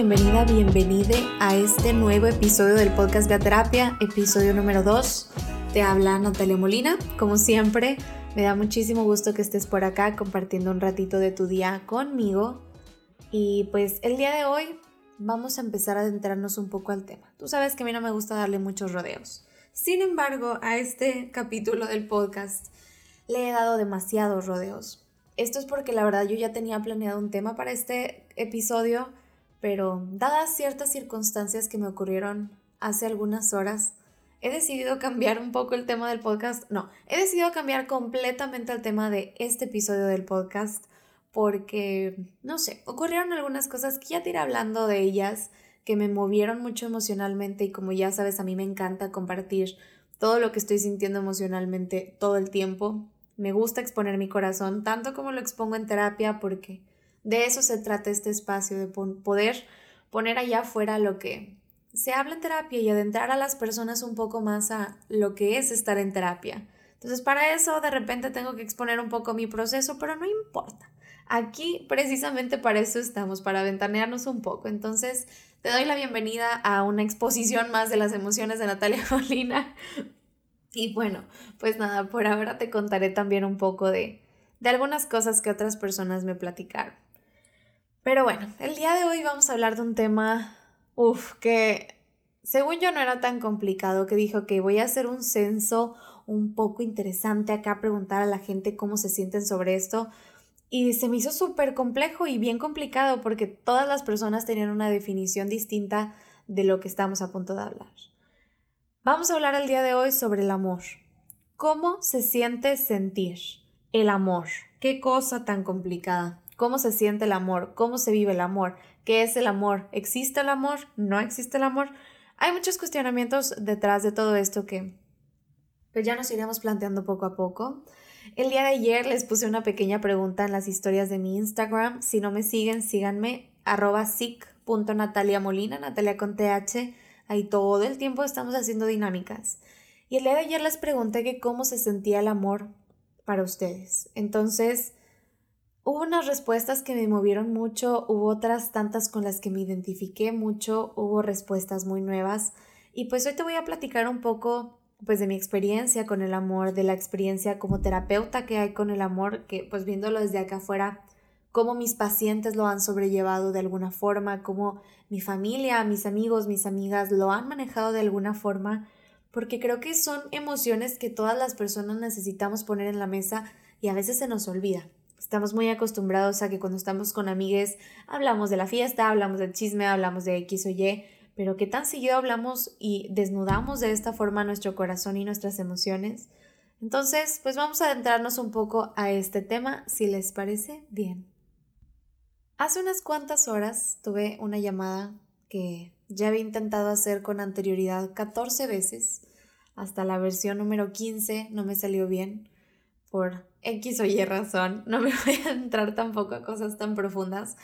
bienvenida, bienvenida a este nuevo episodio del podcast Beaterapia, episodio número 2. Te habla Natalia Molina. Como siempre, me da muchísimo gusto que estés por acá compartiendo un ratito de tu día conmigo. Y pues el día de hoy vamos a empezar a adentrarnos un poco al tema. Tú sabes que a mí no me gusta darle muchos rodeos. Sin embargo, a este capítulo del podcast le he dado demasiados rodeos. Esto es porque la verdad yo ya tenía planeado un tema para este episodio pero dadas ciertas circunstancias que me ocurrieron hace algunas horas, he decidido cambiar un poco el tema del podcast. No, he decidido cambiar completamente el tema de este episodio del podcast porque, no sé, ocurrieron algunas cosas que ya te iré hablando de ellas, que me movieron mucho emocionalmente y como ya sabes, a mí me encanta compartir todo lo que estoy sintiendo emocionalmente todo el tiempo. Me gusta exponer mi corazón, tanto como lo expongo en terapia, porque de eso se trata este espacio, de poder poner allá afuera lo que se habla en terapia y adentrar a las personas un poco más a lo que es estar en terapia. Entonces, para eso de repente tengo que exponer un poco mi proceso, pero no importa. Aquí precisamente para eso estamos, para ventanearnos un poco. Entonces, te doy la bienvenida a una exposición más de las emociones de Natalia Molina. Y bueno, pues nada, por ahora te contaré también un poco de, de algunas cosas que otras personas me platicaron. Pero bueno, el día de hoy vamos a hablar de un tema, uff, que según yo no era tan complicado, que dijo que voy a hacer un censo un poco interesante acá, preguntar a la gente cómo se sienten sobre esto. Y se me hizo súper complejo y bien complicado porque todas las personas tenían una definición distinta de lo que estamos a punto de hablar. Vamos a hablar el día de hoy sobre el amor. ¿Cómo se siente sentir el amor? Qué cosa tan complicada cómo se siente el amor, cómo se vive el amor, qué es el amor, existe el amor, no existe el amor. Hay muchos cuestionamientos detrás de todo esto que pues ya nos iremos planteando poco a poco. El día de ayer les puse una pequeña pregunta en las historias de mi Instagram. Si no me siguen, síganme arroba Natalia Molina, Natalia con TH. Ahí todo el tiempo estamos haciendo dinámicas. Y el día de ayer les pregunté que cómo se sentía el amor para ustedes. Entonces, Hubo unas respuestas que me movieron mucho, hubo otras tantas con las que me identifiqué mucho, hubo respuestas muy nuevas y pues hoy te voy a platicar un poco pues de mi experiencia con el amor, de la experiencia como terapeuta que hay con el amor, que pues viéndolo desde acá afuera, cómo mis pacientes lo han sobrellevado de alguna forma, cómo mi familia, mis amigos, mis amigas lo han manejado de alguna forma, porque creo que son emociones que todas las personas necesitamos poner en la mesa y a veces se nos olvida. Estamos muy acostumbrados a que cuando estamos con amigues hablamos de la fiesta, hablamos del chisme, hablamos de X o Y, pero ¿qué tan seguido hablamos y desnudamos de esta forma nuestro corazón y nuestras emociones? Entonces, pues vamos a adentrarnos un poco a este tema, si les parece bien. Hace unas cuantas horas tuve una llamada que ya había intentado hacer con anterioridad 14 veces. Hasta la versión número 15 no me salió bien por X o Y razón, no me voy a entrar tampoco a cosas tan profundas,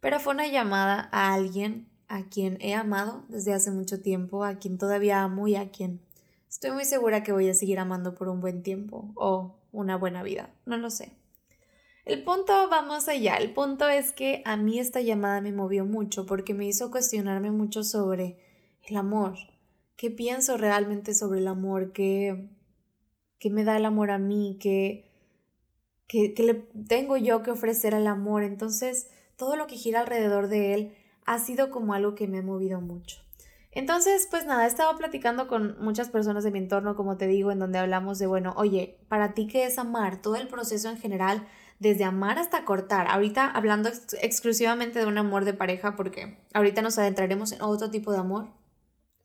pero fue una llamada a alguien a quien he amado desde hace mucho tiempo, a quien todavía amo y a quien estoy muy segura que voy a seguir amando por un buen tiempo o una buena vida, no lo sé. El punto vamos allá, el punto es que a mí esta llamada me movió mucho porque me hizo cuestionarme mucho sobre el amor, qué pienso realmente sobre el amor, qué ¿Qué me da el amor a mí? ¿Qué, qué, qué le tengo yo que ofrecer al amor? Entonces, todo lo que gira alrededor de él ha sido como algo que me ha movido mucho. Entonces, pues nada, he estado platicando con muchas personas de mi entorno, como te digo, en donde hablamos de, bueno, oye, para ti qué es amar, todo el proceso en general, desde amar hasta cortar. Ahorita hablando exclusivamente de un amor de pareja, porque ahorita nos adentraremos en otro tipo de amor,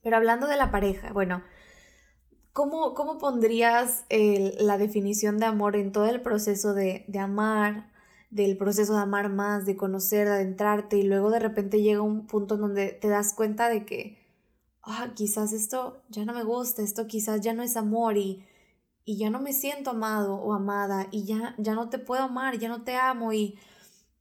pero hablando de la pareja, bueno, ¿Cómo, cómo pondrías la definición de amor en todo el proceso de, de amar, del proceso de amar más, de conocer, de adentrarte y luego de repente llega un punto en donde te das cuenta de que, ah, quizás esto ya no me gusta, esto quizás ya no es amor y, y ya no me siento amado o amada y ya, ya no te puedo amar, ya no te amo y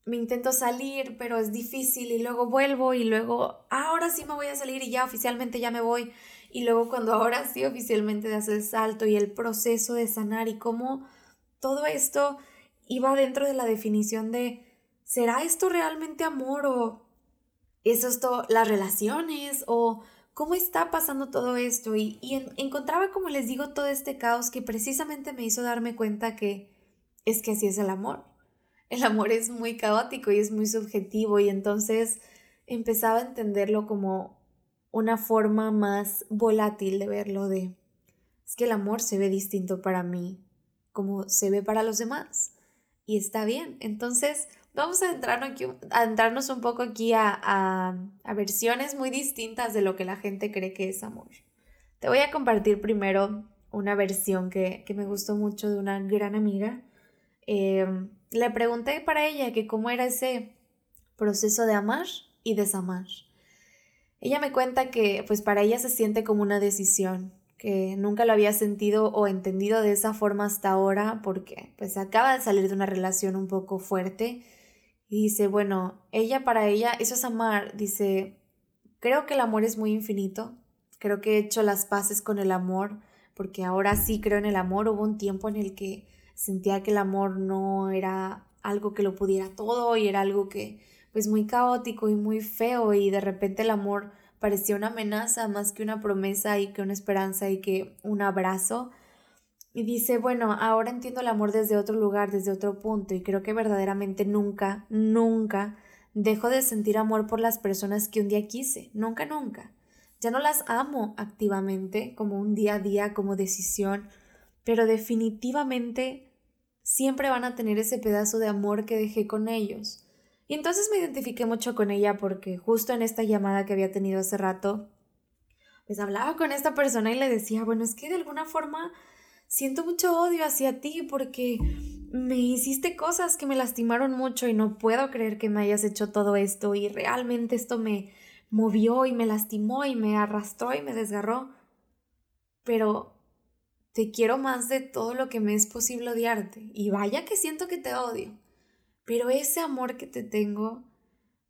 me intento salir, pero es difícil y luego vuelvo y luego ahora sí me voy a salir y ya oficialmente ya me voy y luego cuando ahora sí oficialmente das el salto y el proceso de sanar y cómo todo esto iba dentro de la definición de ¿será esto realmente amor o es esto las relaciones o cómo está pasando todo esto? Y, encontraba, como les digo, todo este caos que precisamente me hizo darme cuenta que es que así es el amor el amor es muy caótico y es muy subjetivo y entonces empezaba a entenderlo como una forma más volátil de verlo de es que el amor se ve distinto para mí como se ve para los demás y está bien. Entonces vamos a, entrarnos, aquí, un poco aquí a, a, versiones muy distintas de lo que la gente cree que es amor. Te voy a compartir primero una versión que, que me gustó mucho de una gran amiga. Eh, le pregunté para ella que cómo era ese proceso de amar y desamar. Ella me cuenta que pues para ella se siente como una decisión, que nunca lo había sentido o entendido de esa forma hasta ahora porque pues acaba de salir de una relación un poco fuerte y dice, bueno, ella para ella eso es amar, dice, creo que el amor es muy infinito, creo que he hecho las paces con el amor porque ahora sí creo en el amor, hubo un tiempo en el que sentía que el amor no era algo que lo pudiera todo y era algo que pues muy caótico y muy feo y de repente el amor parecía una amenaza más que una promesa y que una esperanza y que un abrazo. Y dice, bueno, ahora entiendo el amor desde otro lugar, desde otro punto y creo que verdaderamente nunca, nunca dejo de sentir amor por las personas que un día quise, nunca, nunca. Ya no las amo activamente como un día a día, como decisión, pero definitivamente siempre van a tener ese pedazo de amor que dejé con ellos. Y entonces me identifiqué mucho con ella porque justo en esta llamada que había tenido hace rato, pues hablaba con esta persona y le decía, bueno, es que de alguna forma siento mucho odio hacia ti porque me hiciste cosas que me lastimaron mucho y no puedo creer que me hayas hecho todo esto y realmente esto me movió y me lastimó y me arrastró y me desgarró. Pero te quiero más de todo lo que me es posible odiarte. Y vaya que siento que te odio. Pero ese amor que te tengo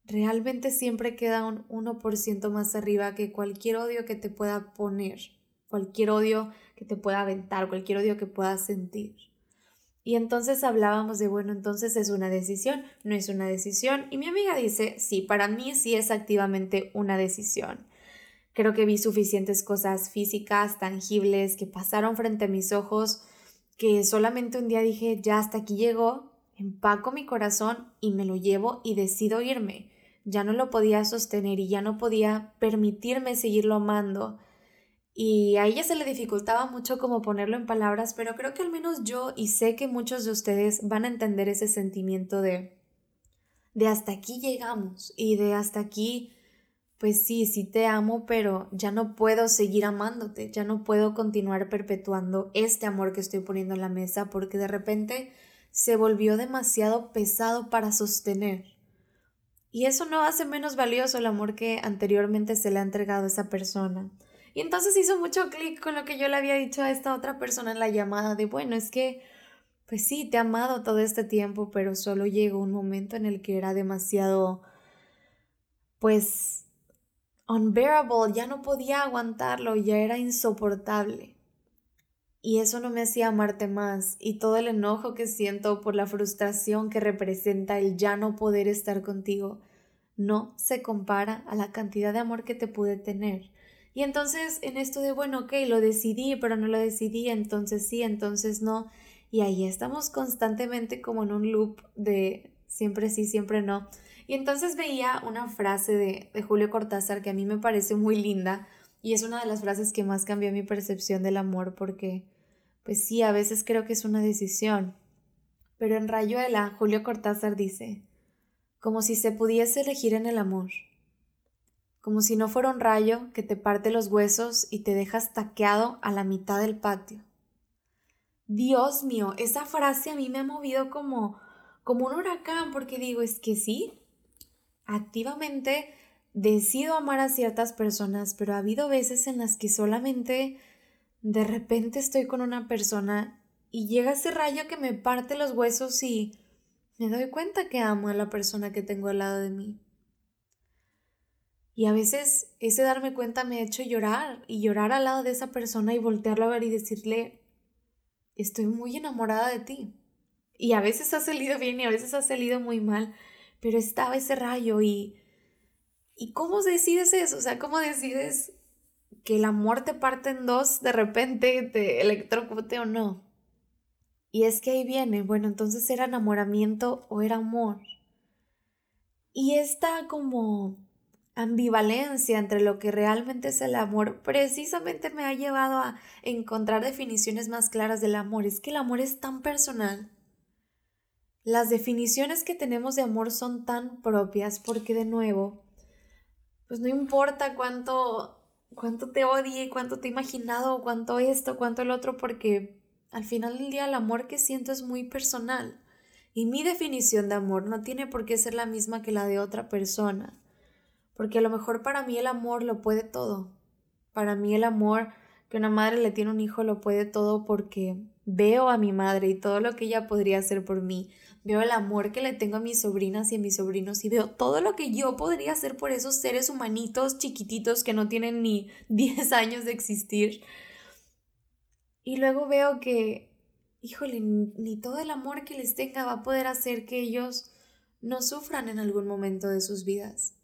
realmente siempre queda un 1% más arriba que cualquier odio que te pueda poner, cualquier odio que te pueda aventar, cualquier odio que puedas sentir. Y entonces hablábamos de, bueno, entonces es una decisión, no es una decisión. Y mi amiga dice, sí, para mí sí es activamente una decisión. Creo que vi suficientes cosas físicas, tangibles, que pasaron frente a mis ojos, que solamente un día dije, ya hasta aquí llegó, empaco mi corazón y me lo llevo y decido irme. Ya no lo podía sostener y ya no podía permitirme seguirlo amando. Y a ella se le dificultaba mucho como ponerlo en palabras, pero creo que al menos yo y sé que muchos de ustedes van a entender ese sentimiento de de hasta aquí llegamos y de hasta aquí pues sí, sí te amo, pero ya no puedo seguir amándote, ya no puedo continuar perpetuando este amor que estoy poniendo en la mesa porque de repente se volvió demasiado pesado para sostener. Y eso no hace menos valioso el amor que anteriormente se le ha entregado a esa persona. Y entonces hizo mucho clic con lo que yo le había dicho a esta otra persona en la llamada de, bueno, es que, pues sí, te he amado todo este tiempo, pero solo llegó un momento en el que era demasiado, pues, unbearable, ya no podía aguantarlo, ya era insoportable. Y eso no me hacía amarte más, y todo el enojo que siento por la frustración que representa el ya no poder estar contigo no se compara a la cantidad de amor que te pude tener. Y entonces en esto de, bueno, ok, lo decidí, pero no lo decidí, entonces sí, entonces no. Y ahí estamos constantemente como en un loop de siempre sí, siempre no. Y entonces veía una frase de, de Julio Cortázar que a mí me parece muy linda y es una de las frases que más cambió mi percepción del amor porque, pues sí, a veces creo que es una decisión. Pero en Rayuela, Julio Cortázar dice, como si se pudiese elegir en el amor, como si no fuera un rayo que te parte los huesos y te dejas taqueado a la mitad del patio. Dios mío, esa frase a mí me ha movido como, como un huracán porque digo, es que sí, activamente decido amar a ciertas personas, pero ha habido veces en las que solamente de repente estoy con una persona y llega ese rayo que me parte los huesos y me doy cuenta que amo a la persona que tengo al lado de mí. Y a veces ese darme cuenta me ha hecho llorar y llorar al lado de esa persona y voltearlo a ver y decirle, estoy muy enamorada de ti. Y a veces ha salido bien y a veces ha salido muy mal, pero estaba ese rayo y... ¿Y cómo decides eso? O sea, ¿cómo decides que el amor te parte en dos de repente, te electrocute o no? Y es que ahí viene, bueno, entonces era enamoramiento o era amor. Y esta como ambivalencia entre lo que realmente es el amor precisamente me ha llevado a encontrar definiciones más claras del amor. Es que el amor es tan personal. Las definiciones que tenemos de amor son tan propias porque de nuevo, pues no importa cuánto cuánto te odie, cuánto te he imaginado, cuánto esto, cuánto el otro, porque al final del día el amor que siento es muy personal. Y mi definición de amor no tiene por qué ser la misma que la de otra persona. Porque a lo mejor para mí el amor lo puede todo. Para mí el amor que una madre le tiene un hijo lo puede todo porque veo a mi madre y todo lo que ella podría hacer por mí. Veo el amor que le tengo a mis sobrinas y a mis sobrinos y veo todo lo que yo podría hacer por esos seres humanitos chiquititos que no tienen ni 10 años de existir. Y luego veo que, híjole, ni todo el amor que les tenga va a poder hacer que ellos no sufran en algún momento de sus vidas.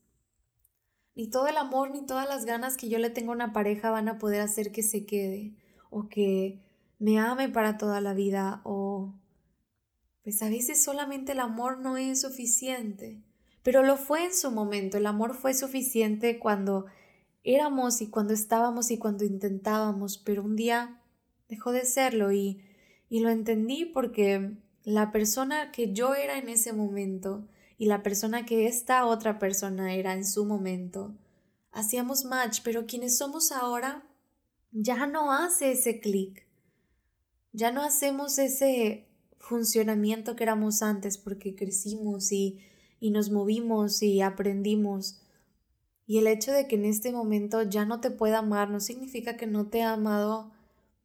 Ni todo el amor ni todas las ganas que yo le tengo a una pareja van a poder hacer que se quede o que me ame para toda la vida o pues a veces solamente el amor no es suficiente. Pero lo fue en su momento, el amor fue suficiente cuando éramos y cuando estábamos y cuando intentábamos, pero un día dejó de serlo y, y lo entendí porque la persona que yo era en ese momento y la persona que esta otra persona era en su momento. Hacíamos match, pero quienes somos ahora ya no hace ese clic. Ya no hacemos ese funcionamiento que éramos antes porque crecimos y, y nos movimos y aprendimos. Y el hecho de que en este momento ya no te pueda amar no significa que no te ha amado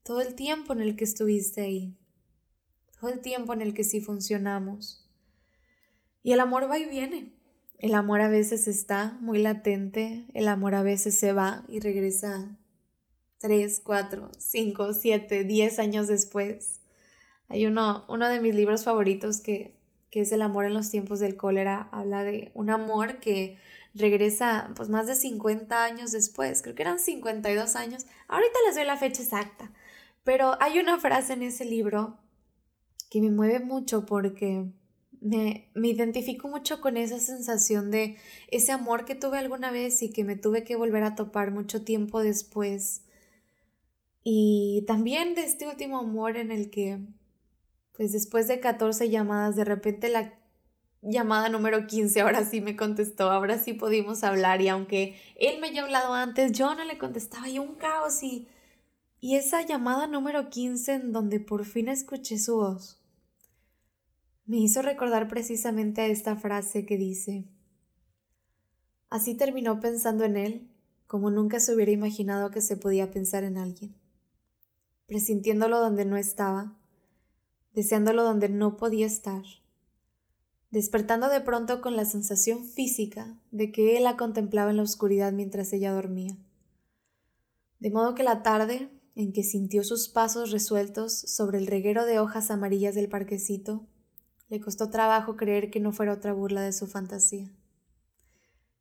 todo el tiempo en el que estuviste ahí, todo el tiempo en el que sí funcionamos. Y el amor va y viene. El amor a veces está muy latente, el amor a veces se va y regresa tres, cuatro, cinco, siete, diez años después. Hay uno, uno de mis libros favoritos que, que es El amor en los tiempos del cólera. Habla de un amor que regresa pues más de 50 años después. Creo que eran 52 años. Ahorita les doy la fecha exacta. Pero hay una frase en ese libro que me mueve mucho porque me, me identifico mucho con esa sensación de ese amor que tuve alguna vez y que me tuve que volver a topar mucho tiempo después. Y también de este último amor en el que, pues después de 14 llamadas, de repente la llamada número 15 ahora sí me contestó, ahora sí pudimos hablar y aunque él me había hablado antes, yo no le contestaba y un caos y, y esa llamada número 15 en donde por fin escuché su voz me hizo recordar precisamente a esta frase que dice, Así terminó pensando en él como nunca se hubiera imaginado que se podía pensar en alguien, presintiéndolo donde no estaba, deseándolo donde no podía estar, despertando de pronto con la sensación física de que él la contemplaba en la oscuridad mientras ella dormía. De modo que la tarde, en que sintió sus pasos resueltos sobre el reguero de hojas amarillas del parquecito, le costó trabajo creer que no fuera otra burla de su fantasía.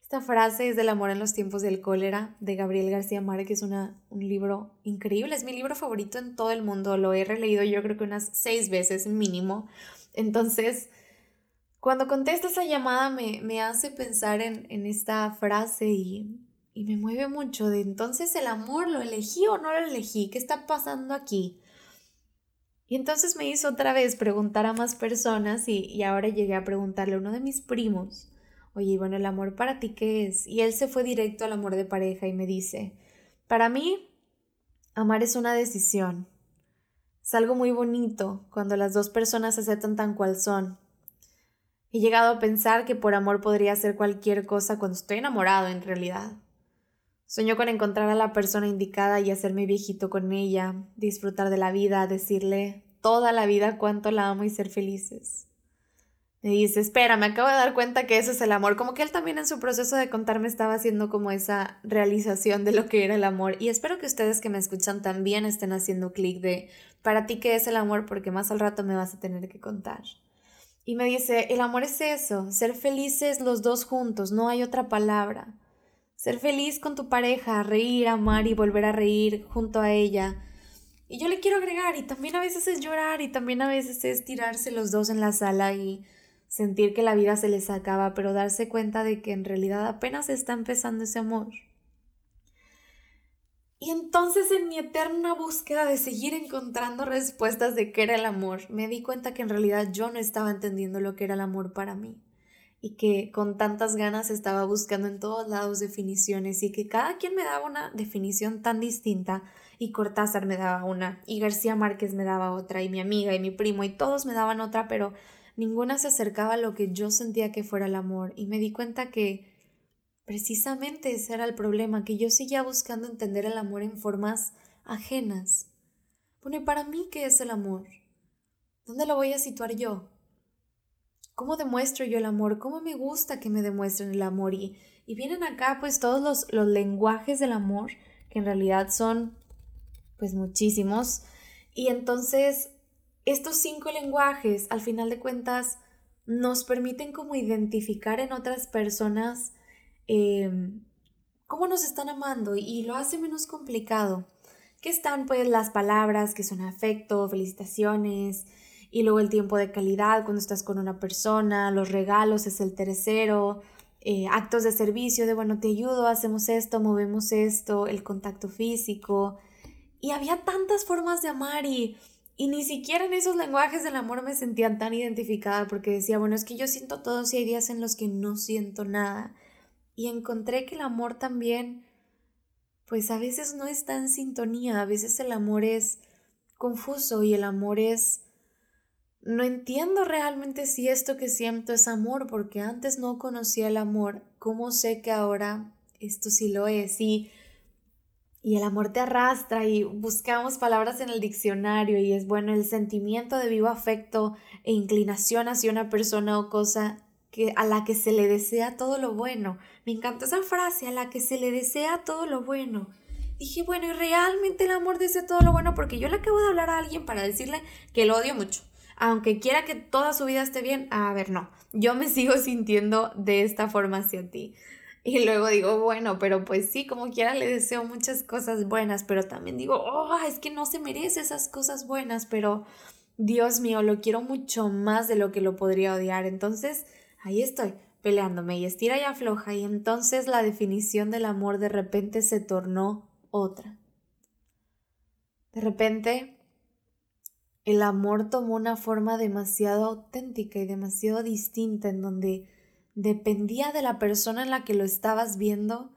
Esta frase es del amor en los tiempos del cólera de Gabriel García Márquez, una, un libro increíble, es mi libro favorito en todo el mundo, lo he releído yo creo que unas seis veces mínimo. Entonces, cuando contesto esa llamada me, me hace pensar en, en esta frase y, y me mueve mucho de entonces el amor, ¿lo elegí o no lo elegí? ¿Qué está pasando aquí? Y entonces me hizo otra vez preguntar a más personas y, ahora llegué a preguntarle a uno de mis primos, oye, bueno, el amor para ti qué es? Y él se fue directo al amor de pareja y me dice, para mí, amar es una decisión. Es algo muy bonito cuando las dos personas se aceptan tan cual son. He llegado a pensar que por amor podría hacer cualquier cosa cuando estoy enamorado en realidad. Sueño con encontrar a la persona indicada y hacerme viejito con ella, disfrutar de la vida, decirle toda la vida cuánto la amo y ser felices. Me dice, espera, me acabo de dar cuenta que eso es el amor. Como que él también en su proceso de contarme estaba haciendo como esa realización de lo que era el amor. Y espero que ustedes que me escuchan también estén haciendo clic de, para ti, ¿qué es el amor? Porque más al rato me vas a tener que contar. Y me dice, el amor es eso, ser felices los dos juntos, no hay otra palabra. Ser feliz con tu pareja, reír, amar y volver a reír junto a ella. Y yo le quiero agregar, y también a veces es llorar, y también a veces es tirarse los dos en la sala y sentir que la vida se les acaba, pero darse cuenta de que en realidad apenas está empezando ese amor. Y entonces en mi eterna búsqueda de seguir encontrando respuestas de qué era el amor, me di cuenta que en realidad yo no estaba entendiendo lo que era el amor para mí y que con tantas ganas estaba buscando en todos lados definiciones y que cada quien me daba una definición tan distinta y Cortázar me daba una y García Márquez me daba otra y mi amiga y mi primo y todos me daban otra, pero ninguna se acercaba a lo que yo sentía que fuera el amor y me di cuenta que Precisamente ese era el problema, que yo seguía buscando entender el amor en formas ajenas. Bueno, para mí qué es el amor? ¿Dónde lo voy a situar yo? ¿Cómo demuestro yo el amor? ¿Cómo me gusta que me demuestren el amor? Y, y vienen acá pues todos los, los lenguajes del amor, que en realidad son pues muchísimos. Y entonces estos cinco lenguajes, al final de cuentas, nos permiten como identificar en otras personas Em, cómo nos están amando y lo hace menos complicado. Que están pues las palabras que son afecto, felicitaciones y luego el tiempo de calidad cuando estás con una persona, los regalos es el tercero, eh, actos de servicio de bueno te ayudo, hacemos esto, movemos esto, el contacto físico y había tantas formas de amar y y ni siquiera en esos lenguajes del amor me sentía tan identificada porque decía, bueno, es que yo siento todo y hay días en los que no siento nada y encontré que el amor también, pues a veces no está en sintonía, a veces el amor es confuso y el amor es... No entiendo realmente si esto que siento es amor, porque antes no conocía el amor. ¿Cómo sé que ahora esto sí lo es? Y, y el amor te arrastra y buscamos palabras en el diccionario y es bueno el sentimiento de vivo afecto e inclinación hacia una persona o cosa que, a la que se le desea todo lo bueno. Me encanta esa frase, a la que se le desea todo lo bueno. Dije, bueno, y realmente el amor desea todo lo bueno porque yo le acabo de hablar a alguien para decirle que lo odio mucho. Aunque quiera que toda su vida esté bien, a ver, no, yo me sigo sintiendo de esta forma hacia ti. Y luego digo, bueno, pero pues sí, como quiera le deseo muchas cosas buenas, pero también digo, oh, es que no se merece esas cosas buenas, pero Dios mío, lo quiero mucho más de lo que lo podría odiar. Entonces, ahí estoy, peleándome y estira y afloja y entonces la definición del amor de repente se tornó otra. De repente, el amor tomó una forma demasiado auténtica y demasiado distinta en donde dependía de la persona en la que lo estabas viendo,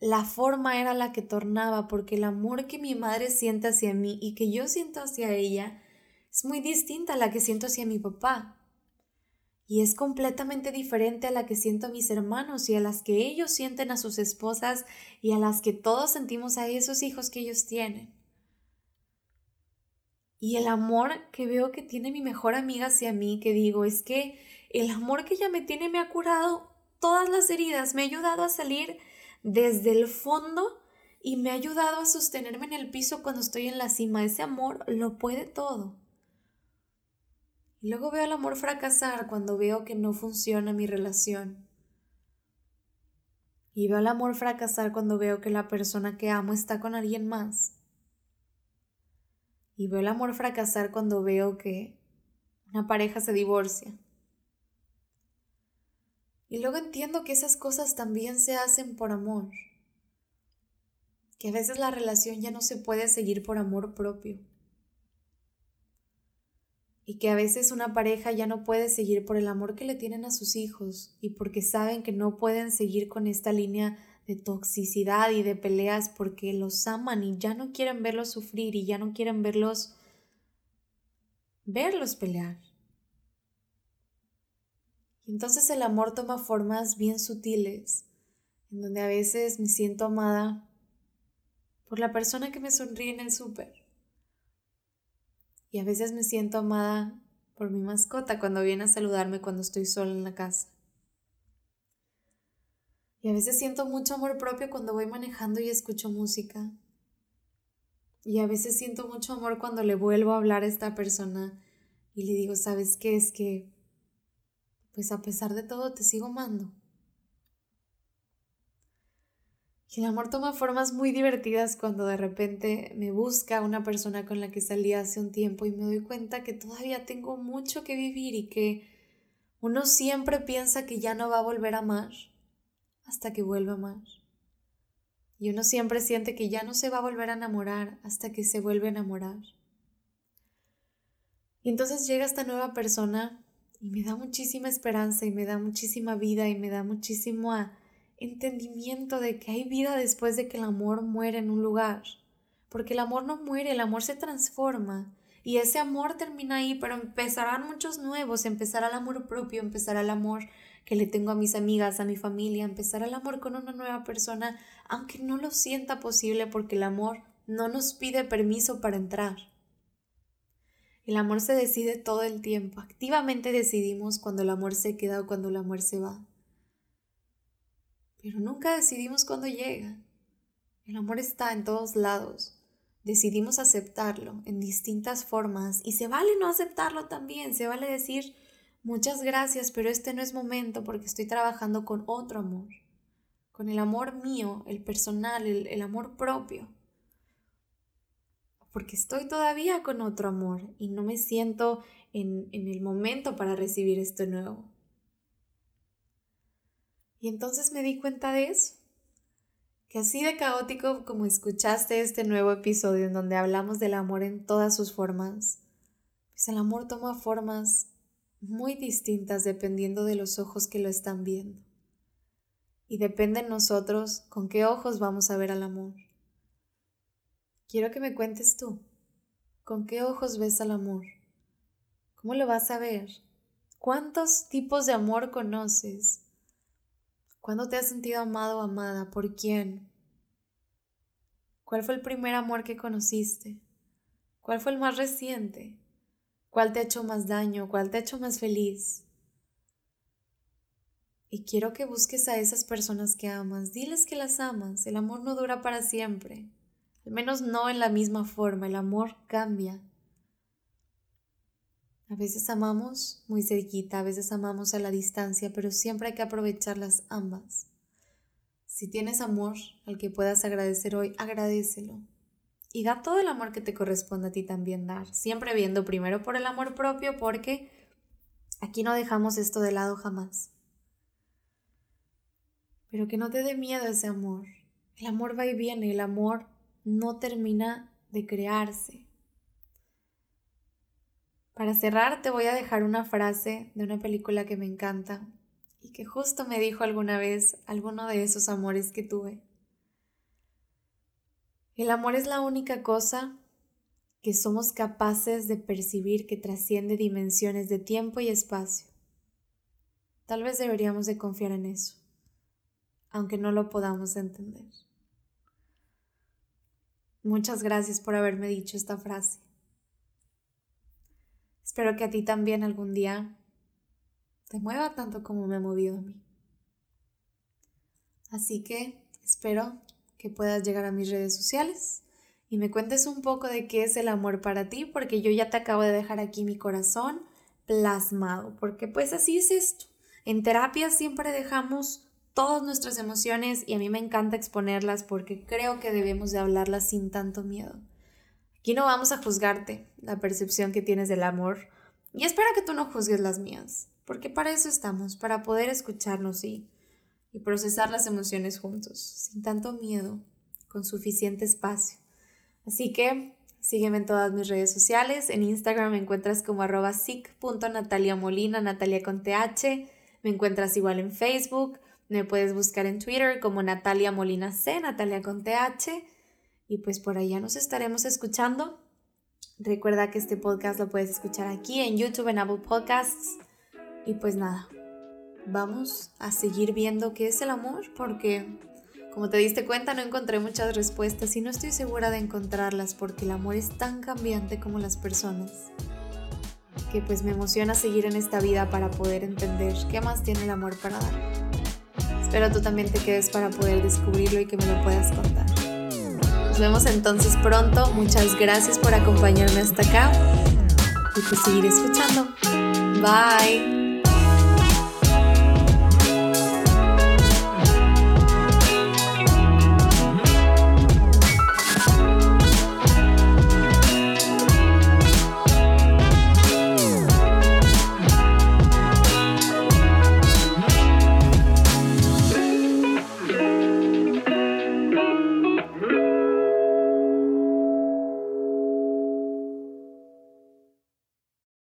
la forma era la que tornaba, porque el amor que mi madre siente hacia mí y que yo siento hacia ella es muy distinta a la que siento hacia mi papá y es completamente diferente a la que siento a mis hermanos y a las que ellos sienten a sus esposas y a las que todos sentimos a esos hijos que ellos tienen. Y el amor que veo que tiene mi mejor amiga hacia mí, que digo, es que el amor que ella me tiene me ha curado todas las heridas, me ha ayudado a salir desde el fondo y me ha ayudado a sostenerme en el piso cuando estoy en la cima. Ese amor lo puede todo. Y luego veo al amor fracasar cuando veo que no funciona mi relación. Y veo al amor fracasar cuando veo que la persona que amo está con alguien más. Y veo el amor fracasar cuando veo que una pareja se divorcia. Y luego entiendo que esas cosas también se hacen por amor. Que a veces la relación ya no se puede seguir por amor propio y que a veces una pareja ya no puede seguir por el amor que le tienen a sus hijos y porque saben que no pueden seguir con esta línea de toxicidad y de peleas porque los aman y ya no quieren verlos sufrir y ya no quieren verlos verlos pelear. Y entonces el amor toma formas bien sutiles, en donde a veces me siento amada por la persona que me sonríe en el súper y a veces me siento amada por mi mascota cuando viene a saludarme cuando estoy sola en la casa. Y a veces siento mucho amor propio cuando voy manejando y escucho música. Y a veces siento mucho amor cuando le vuelvo a hablar a esta persona y le digo, ¿sabes qué? Es que, pues a pesar de todo, te sigo amando. Y el amor toma formas muy divertidas cuando de repente me busca una persona con la que salí hace un tiempo y me doy cuenta que todavía tengo mucho que vivir y que uno siempre piensa que ya no va a volver a amar hasta que vuelva a amar. Y uno siempre siente que ya no se va a volver a enamorar hasta que se vuelve a enamorar. Y entonces llega esta nueva persona y me da muchísima esperanza y me da muchísima vida y me da muchísimo entendimiento de que hay vida después de que el amor muere en un lugar. Porque el amor no muere, el amor se transforma. Y ese amor termina ahí, pero empezarán muchos nuevos, empezará el amor propio, empezará el amor que le tengo a mis amigas, a mi familia, empezará el amor con una nueva persona, aunque no lo sienta posible porque el amor no nos pide permiso para entrar. El amor se decide todo el tiempo, activamente decidimos cuando el amor se queda o cuando el amor se va pero nunca decidimos cuándo llega. El amor está en todos lados. Decidimos aceptarlo en distintas formas y se vale no aceptarlo también, se vale decir muchas gracias, pero este no es momento porque estoy trabajando con otro amor, con el amor mío, el personal, el, amor propio. Porque estoy todavía con otro amor y no me siento en, en el momento para recibir este nuevo. Y entonces me di cuenta de eso, que así de caótico como escuchaste este nuevo episodio en donde hablamos del amor en todas sus formas, pues el amor toma formas muy distintas dependiendo de los ojos que lo están viendo. Y depende en nosotros con qué ojos vamos a ver al amor. Quiero que me cuentes tú, ¿con qué ojos ves al amor? ¿Cómo lo vas a ver? ¿Cuántos tipos de amor conoces? ¿Cuándo te has sentido amado o amada? ¿Por quién? ¿Cuál fue el primer amor que conociste? ¿Cuál fue el más reciente? ¿Cuál te ha hecho más daño? ¿Cuál te ha hecho más feliz? Y quiero que busques a esas personas que amas. Diles que las amas. El amor no dura para siempre. Al menos no en la misma forma. El amor cambia. A veces amamos muy cerquita, a veces amamos a la distancia, pero siempre hay que aprovecharlas ambas. Si tienes amor al que puedas agradecer hoy, agradecelo. Y da todo el amor que te corresponde a ti también dar, siempre viendo primero por el amor propio, porque aquí no dejamos esto de lado jamás. Pero que no te dé miedo ese amor. El amor va y viene, el amor no termina de crearse. Para cerrar te voy a dejar una frase de una película que me encanta y que justo me dijo alguna vez alguno de esos amores que tuve. El amor es la única cosa que somos capaces de percibir que trasciende dimensiones de tiempo y espacio. Tal vez deberíamos de confiar en eso, aunque no lo podamos entender. Muchas gracias por haberme dicho esta frase. Espero que a ti también algún día te mueva tanto como me ha movido a mí. Así que espero que puedas llegar a mis redes sociales y me cuentes un poco de qué es el amor para ti, porque yo ya te acabo de dejar aquí mi corazón plasmado, porque pues así es esto. En terapia siempre dejamos todas nuestras emociones y a mí me encanta exponerlas porque creo que debemos de hablarlas sin tanto miedo. Aquí no vamos a juzgarte la percepción que tienes del amor y espero que tú no juzgues las mías, porque para eso estamos, para poder escucharnos y, y procesar las emociones juntos, sin tanto miedo, con suficiente espacio. Así que sígueme en todas mis redes sociales. En Instagram me encuentras como arroba Molina, Natalia con TH. Me encuentras igual en Facebook. Me puedes buscar en Twitter como Natalia Molina C, Natalia con TH. Y pues por allá nos estaremos escuchando. Recuerda que este podcast lo puedes escuchar aquí en YouTube, en Apple Podcasts. Y pues nada, vamos a seguir viendo qué es el amor porque, como te diste cuenta, no encontré muchas respuestas y no estoy segura de encontrarlas porque el amor es tan cambiante como las personas. que pues me emociona seguir en esta vida para poder entender qué más tiene el amor para dar. Espero tú también te quedes para poder descubrirlo y que me lo puedas contar. Nos vemos entonces pronto. Muchas gracias por acompañarme hasta acá y pues seguir escuchando. Bye.